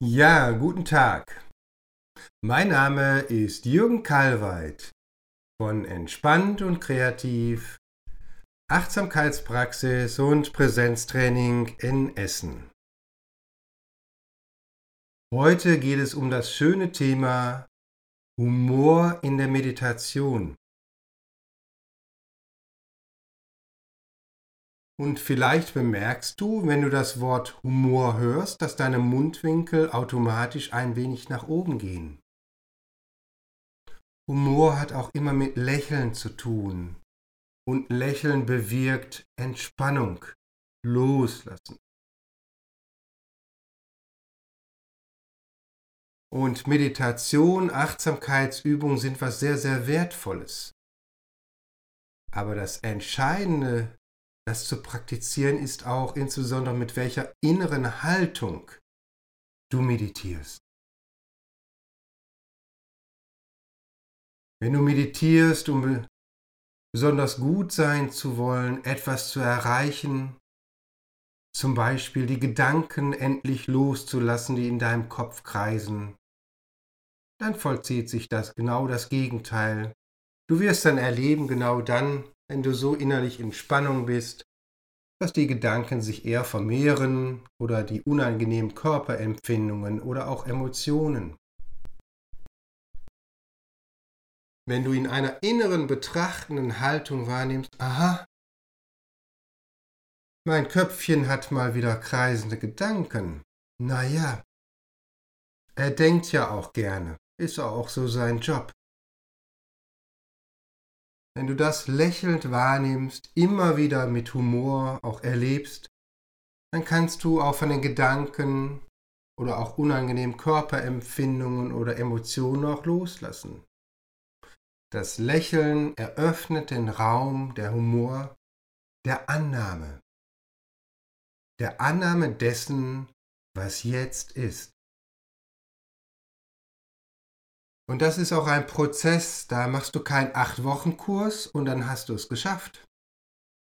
Ja, guten Tag. Mein Name ist Jürgen Kalweit von Entspannt und Kreativ, Achtsamkeitspraxis und Präsenztraining in Essen. Heute geht es um das schöne Thema Humor in der Meditation. Und vielleicht bemerkst du, wenn du das Wort Humor hörst, dass deine Mundwinkel automatisch ein wenig nach oben gehen. Humor hat auch immer mit Lächeln zu tun. Und Lächeln bewirkt Entspannung, Loslassen. Und Meditation, Achtsamkeitsübung sind was sehr, sehr Wertvolles. Aber das Entscheidende das zu praktizieren ist auch insbesondere mit welcher inneren Haltung du meditierst. Wenn du meditierst, um besonders gut sein zu wollen, etwas zu erreichen, zum Beispiel die Gedanken endlich loszulassen, die in deinem Kopf kreisen, dann vollzieht sich das genau das Gegenteil. Du wirst dann erleben, genau dann, wenn du so innerlich in Spannung bist, dass die Gedanken sich eher vermehren oder die unangenehmen Körperempfindungen oder auch Emotionen. Wenn du in einer inneren betrachtenden Haltung wahrnimmst, aha, mein Köpfchen hat mal wieder kreisende Gedanken. Na ja, er denkt ja auch gerne, ist auch so sein Job. Wenn du das lächelnd wahrnimmst, immer wieder mit Humor auch erlebst, dann kannst du auch von den Gedanken oder auch unangenehmen Körperempfindungen oder Emotionen auch loslassen. Das Lächeln eröffnet den Raum der Humor, der Annahme, der Annahme dessen, was jetzt ist. Und das ist auch ein Prozess, da machst du keinen Acht-Wochen-Kurs und dann hast du es geschafft.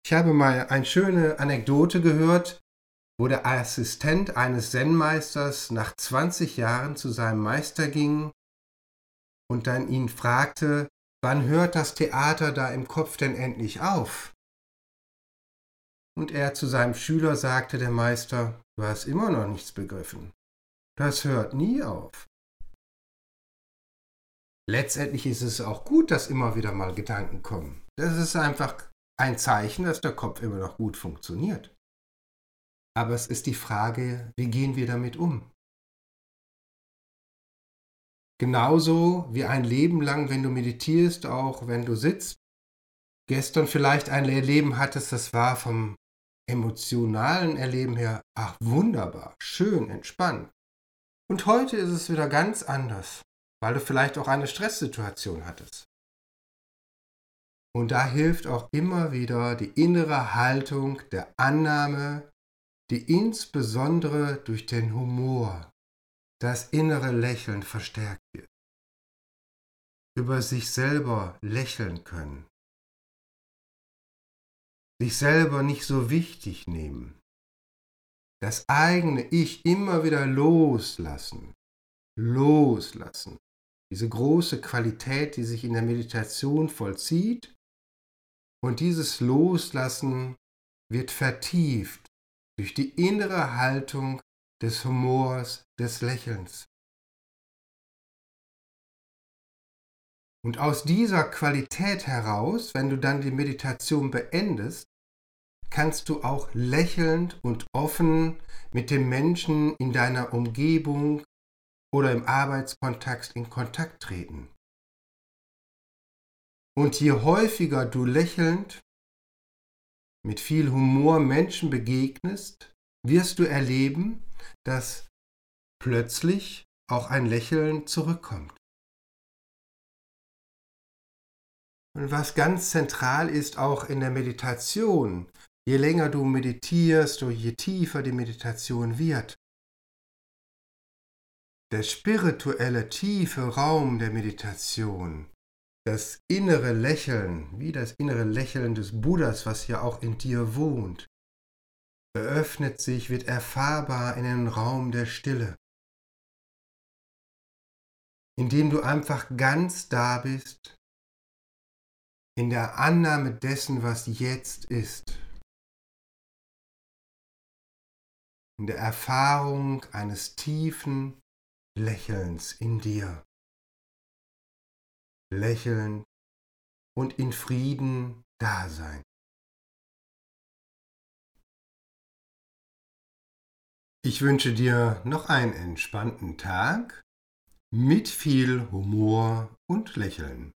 Ich habe mal eine schöne Anekdote gehört, wo der Assistent eines Zen-Meisters nach 20 Jahren zu seinem Meister ging und dann ihn fragte, wann hört das Theater da im Kopf denn endlich auf? Und er zu seinem Schüler sagte, der Meister, du hast immer noch nichts begriffen. Das hört nie auf. Letztendlich ist es auch gut, dass immer wieder mal Gedanken kommen. Das ist einfach ein Zeichen, dass der Kopf immer noch gut funktioniert. Aber es ist die Frage, wie gehen wir damit um? Genauso wie ein Leben lang, wenn du meditierst, auch wenn du sitzt, gestern vielleicht ein Erleben hattest, das war vom emotionalen Erleben her, ach wunderbar, schön, entspannt. Und heute ist es wieder ganz anders weil du vielleicht auch eine Stresssituation hattest. Und da hilft auch immer wieder die innere Haltung der Annahme, die insbesondere durch den Humor, das innere Lächeln verstärkt wird. Über sich selber lächeln können. Sich selber nicht so wichtig nehmen. Das eigene Ich immer wieder loslassen. Loslassen diese große Qualität, die sich in der Meditation vollzieht. Und dieses Loslassen wird vertieft durch die innere Haltung des Humors, des Lächelns. Und aus dieser Qualität heraus, wenn du dann die Meditation beendest, kannst du auch lächelnd und offen mit den Menschen in deiner Umgebung oder im Arbeitskontext in Kontakt treten. Und je häufiger du lächelnd mit viel Humor Menschen begegnest, wirst du erleben, dass plötzlich auch ein Lächeln zurückkommt. Und was ganz zentral ist auch in der Meditation, je länger du meditierst oder je tiefer die Meditation wird, der spirituelle tiefe Raum der Meditation, das innere Lächeln, wie das innere Lächeln des Buddhas, was ja auch in dir wohnt, eröffnet sich, wird erfahrbar in den Raum der Stille. indem du einfach ganz da bist, in der Annahme dessen, was jetzt ist, in der Erfahrung eines tiefen Lächelns in dir. Lächeln und in Frieden da sein. Ich wünsche dir noch einen entspannten Tag mit viel Humor und Lächeln.